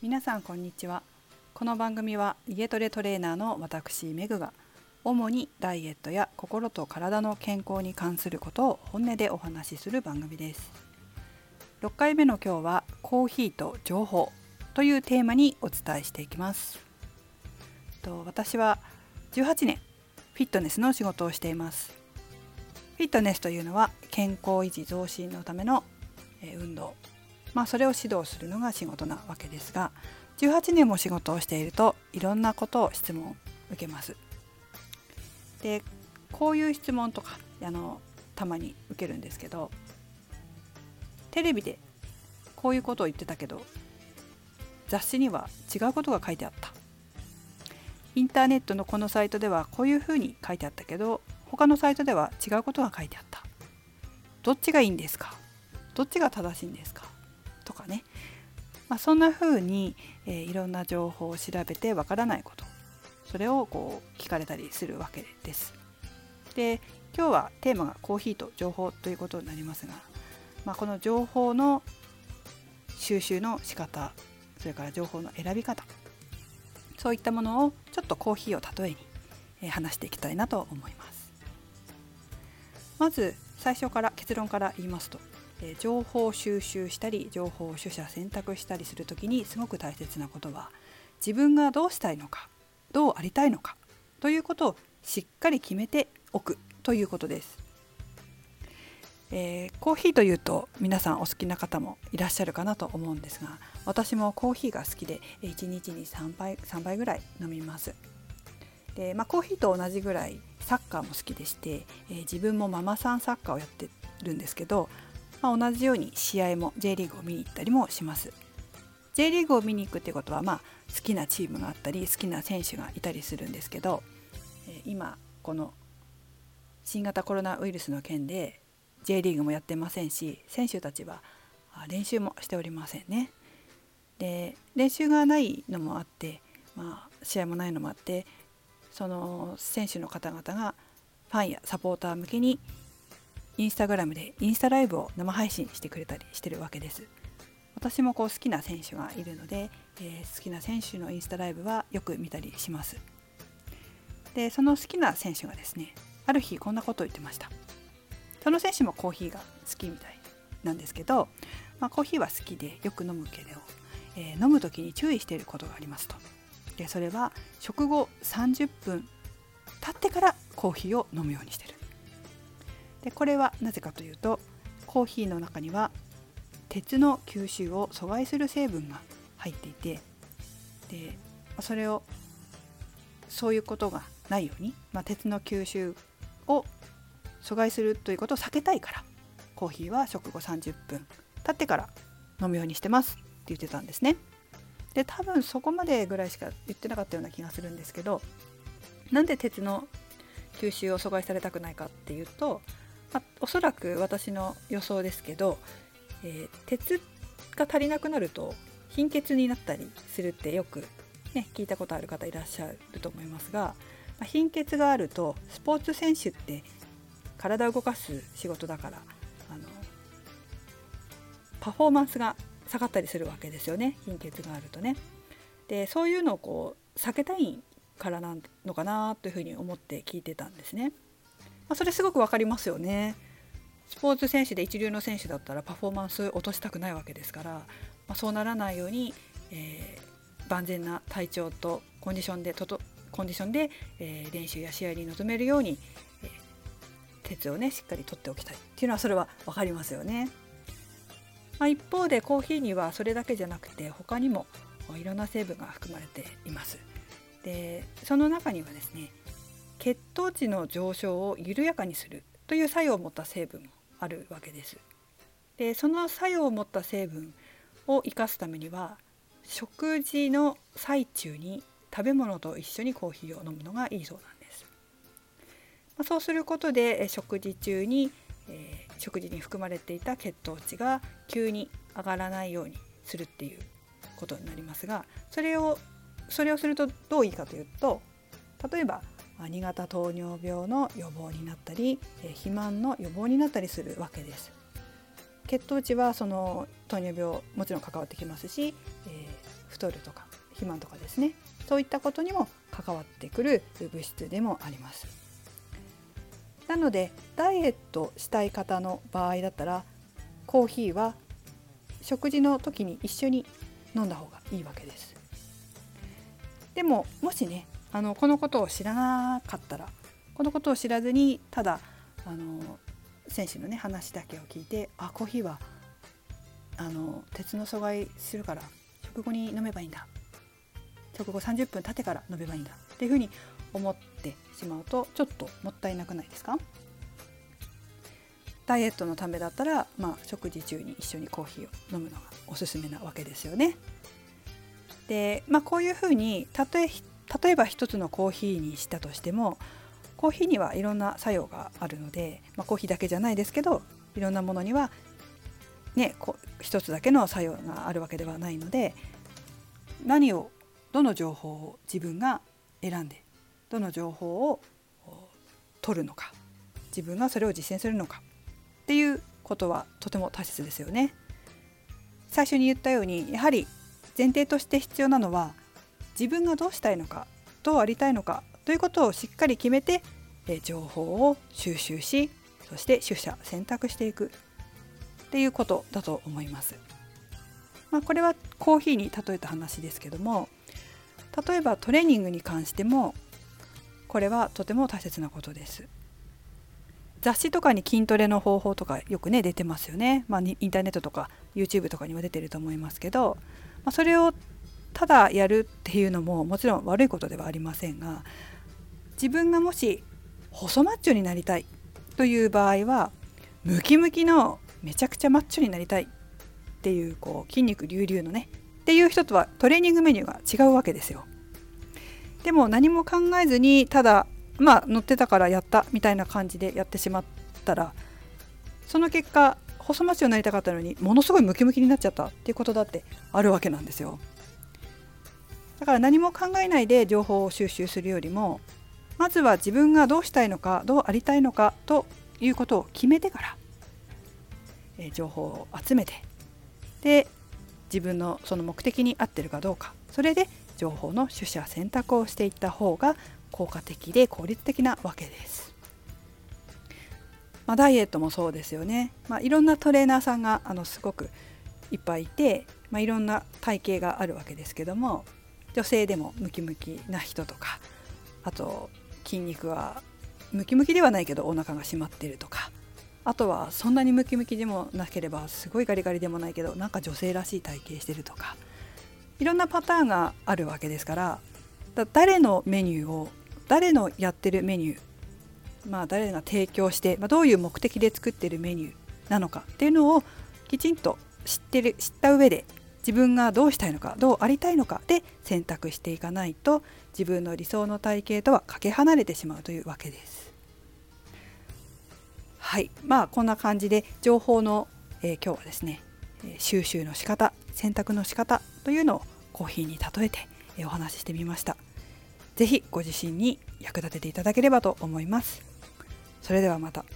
皆さんこんにちは。この番組は家トレトレーナーの私メグが。主にダイエットや心と体の健康に関することを本音でお話しする番組です。6回目の今日はコーヒーと情報というテーマにお伝えしていきます。と私は18年フィットネスの仕事をしています。フィットネスというのは健康維持増進のための運動。まあ、それを指導するのが仕事なわけですが18年も仕事をしているといろんなことを質問受けます。でこういう質問とかあのたまに受けるんですけどテレビでこういうことを言ってたけど雑誌には違うことが書いてあった。インターネットのこのサイトではこういうふうに書いてあったけど他のサイトでは違うことが書いてあった。どっちがいいんですか？どっちが正しいんですか？とかね、まあ、そんな風に、えー、いろんな情報を調べてわからないことそれをこう聞かれたりするわけです。で今日はテーマがコーヒーと情報ということになりますが、まあ、この情報の収集の仕方それから情報の選び方そういったものをちょっとコーヒーを例えに、話していきたいなと思います。まず最初から結論から言いますとえ情報収集したり情報を取捨選択したりする時にすごく大切なことは自分がどうしたいのかどうありたいのかということをしっかり決めておくということです。えー、コーヒーというと皆さんお好きな方もいらっしゃるかなと思うんですが私もコーヒーが好きで1日に3杯 ,3 杯ぐらい飲みます。でまあ、コーヒーと同じぐらいサッカーも好きでして、えー、自分もママさんサッカーをやってるんですけどまあ、同じように試合も J リーグを見に行ったりもします J リーグを見に行くってことはまあ好きなチームがあったり好きな選手がいたりするんですけど今この新型コロナウイルスの件で J リーグもやってませんし選手たちは練習もしておりませんね。で練習がないのもあって、まあ、試合もないのもあってその選手の方々がファンやサポーター向けにインスタグラムでインスタライブを生配信してくれたりしてるわけです。私もこう好きな選手がいるので、えー、好きな選手のインスタライブはよく見たりします。でその好きな選手がですねある日こんなことを言ってました。その選手もコーヒーが好きみたいなんですけど、まあ、コーヒーは好きでよく飲むけど、えー、飲む時に注意していることがありますと。でそれは食後30分経ってからコーヒーを飲むようにしてる。でこれはなぜかというとコーヒーの中には鉄の吸収を阻害する成分が入っていてでそれをそういうことがないように、まあ、鉄の吸収を阻害するということを避けたいからコーヒーは食後30分経ってから飲むようにしてますって言ってたんですね。で多分そこまでぐらいしか言ってなかったような気がするんですけどなんで鉄の吸収を阻害されたくないかっていうとまあ、おそらく私の予想ですけど、えー、鉄が足りなくなると貧血になったりするってよく、ね、聞いたことある方いらっしゃると思いますが、まあ、貧血があるとスポーツ選手って体を動かす仕事だからあのパフォーマンスが下がったりするわけですよね貧血があるとね。でそういうのをこう避けたいからなのかなというふうに思って聞いてたんですね。まあ、それすごく分かりますよね。スポーツ選手で一流の選手だったらパフォーマンス落としたくないわけですから、まあ、そうならないように、えー、万全な体調とコンディションでととコンディションで、えー、練習や試合に臨めるように、えー、鉄をねしっかりとっておきたいっていうのはそれは分かりますよね。まあ、一方でコーヒーにはそれだけじゃなくて他にもいろんな成分が含まれています。でその中にはですね血糖値の上昇を緩やかにするという作用を持った成分もあるわけです。でその作用を持った成分を生かすためには食事の最中に食べ物と一緒にコーヒーを飲むのがいいそうなんです。まあ、そうすることで食事中に、えー、食事に含まれていた血糖値が急に上がらないようにするっていうことになりますがそれをそれをするとどういいかというと例えば2型糖尿病の予防になったり肥満の予防になったりするわけです。血糖値はその糖尿病もちろん関わってきますし、えー、太るとか肥満とかですね。そういったことにも関わってくる物質でもあります。なのでダイエットしたい方の場合だったらコーヒーは食事の時に一緒に飲んだ方がいいわけです。でももしねあのこのことを知らなかったらこのことを知らずにただあの選手のね話だけを聞いてあコーヒーはあの鉄の阻害するから食後に飲めばいいんだ。食後30分経ってから飲めばいいんだ。っていうふうに思ってしまうとちょっともったいなくないですか？ダイエットのためだったら、まあ、食事中に一緒にコーヒーを飲むのがおすすめなわけですよね。で、まあ、こういうふうにたとえ例えば一つのコーヒーにしたとしてもコーヒーにはいろんな作用があるので、まあ、コーヒーだけじゃないですけどいろんなものにはねこ一つだけの作用があるわけではないので何をどの情報を自分が選んでどの情報を取るのか自分がそれを実践するのかっていうことはとても大切ですよね。最初に言ったようにやはり前提として必要なのは自分がどうしたいのかどうありたいのかということをしっかり決めて情報を収集しそして取捨選択していくっていうことだと思います。まあ、これはコーヒーに例えた話ですけども例えばトレーニングに関してもこれはとても大切なことです。雑誌とかに筋トレの方法とかよくね出てますよね、まあ、インターネットとか YouTube とかにも出てると思いますけど、まあ、それをただやるっていうのももちろん悪いことではありませんが自分がもし細マッチョになりたいという場合はムキムキのめちゃくちゃマッチョになりたいっていうこう筋肉隆々のねっていう人とはトレーニングメニューが違うわけですよ。でも何も考えずにただまあ乗ってたからやったみたいな感じでやってしまったらその結果細マッチョになりたかったのにものすごいムキムキになっちゃったっていうことだってあるわけなんですよだから何も考えないで情報を収集するよりもまずは自分がどうしたいのかどうありたいのかということを決めてから、え情報を集めてで自分のその目的に合ってるかどうかそれで情報の取捨選択をしていった方が効果的で効率的なわけです。まあ、ダイエットもそうですよね、まあ、いろんなトレーナーさんがあのすごくいっぱいいて、まあ、いろんな体型があるわけですけども女性でもムキムキな人とかあと筋肉はムキムキではないけどお腹が締まってるとかあとはそんなにムキムキでもなければすごいガリガリでもないけどなんか女性らしい体型してるとかいろんなパターンがあるわけですから誰のメニューを誰のやってるメニューまあ誰が提供して、まあ、どういう目的で作ってるメニューなのかっていうのをきちんと知ってる知った上で自分がどうしたいのかどうありたいのかで選択していかないと自分の理想の体型とはかけ離れてしまうというわけです。はいまあこんな感じで情報の、えー、今日はですね収集の仕方選択の仕方というのをコーヒーに例えてお話ししてみました。是非ご自身に役立てていただければと思います。それではまた。